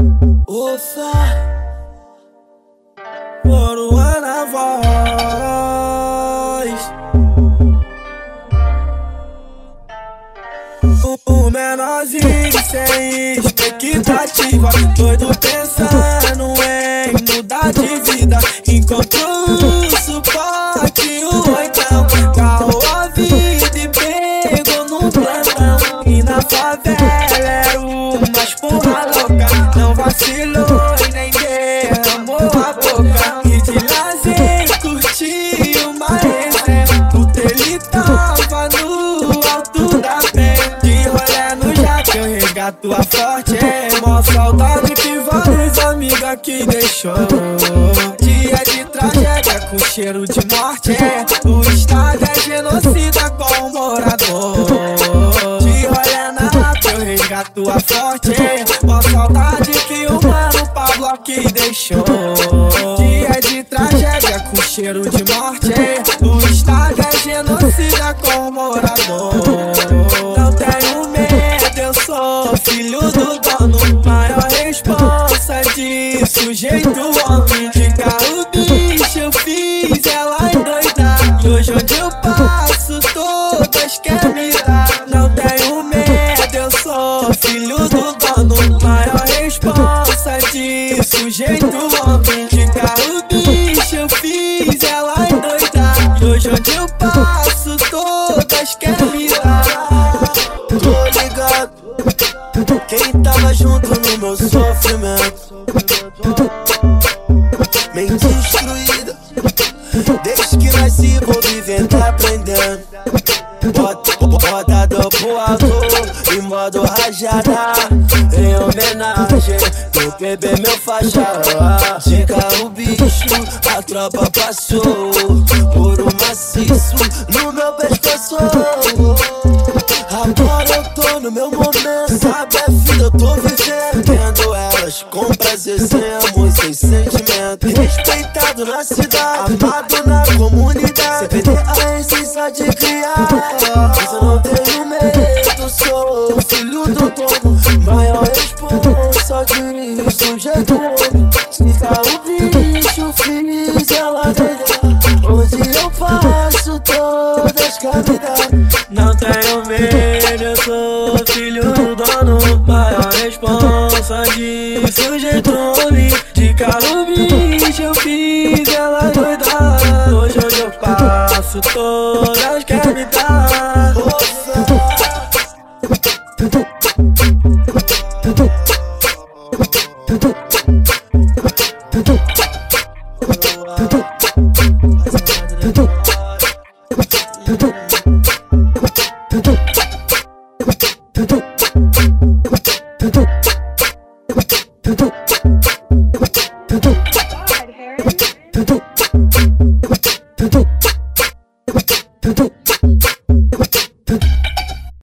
Ufa, Moruana na voz. O, o menorzinho sem expectativa, doido pensando em mudar de vida. Enquanto o suporte, o oitão, carro a vida e pegou no plantão. E na favela vacilou e nem derramou a boca. E de lazer curtiu uma resenha, puta ele tava no alto da pé. De rolé no jato, eu resgato a forte. É mó saudade que vários amigos aqui deixou. Dia de tragédia com cheiro de morte. É, o estado é genocida com o morador. De rolé na rata, eu resgato a forte. É, deixou. Dia de tragédia com cheiro de morte. O estado é genocida com morador. Não tenho medo, eu sou filho do dono. Maior responsa de sujeito homem. De carro bicho eu fiz ela endoidar. E hoje onde eu passo, todas querem me dar. Não tenho medo, eu sou filho do dono. Maior responsa de sujeito homem. De carro bicho eu fiz ela endoidar. E hoje onde eu passo, todas querem me dar. Tô ligado. Quem tava junto no meu sofrimento? Mente destruída. Desde que nasci, vou vivendo aprendendo. Bota, bota do alto em modo rajada. Em homenagem, meu bebê, faixa. De carro bicho, a tropa passou. Por um maciço no meu pescoço. Agora eu tô no meu momento, sabe a vida eu tô vivendo Vendo elas com prazer, sem amor, sem sentimento Respeitado na cidade, amado na comunidade Sem perder a essência de criar Mas eu não tenho medo, sou filho do dono Maior responsa de bicho, fiz ela ganhar Onde eu passo, todas querem Não tenho medo, eu sou filho do dono. Maior responsa de sujeito homem. De carro bicho eu fiz ela doidar. Hoje onde eu passo, todas querem 도착!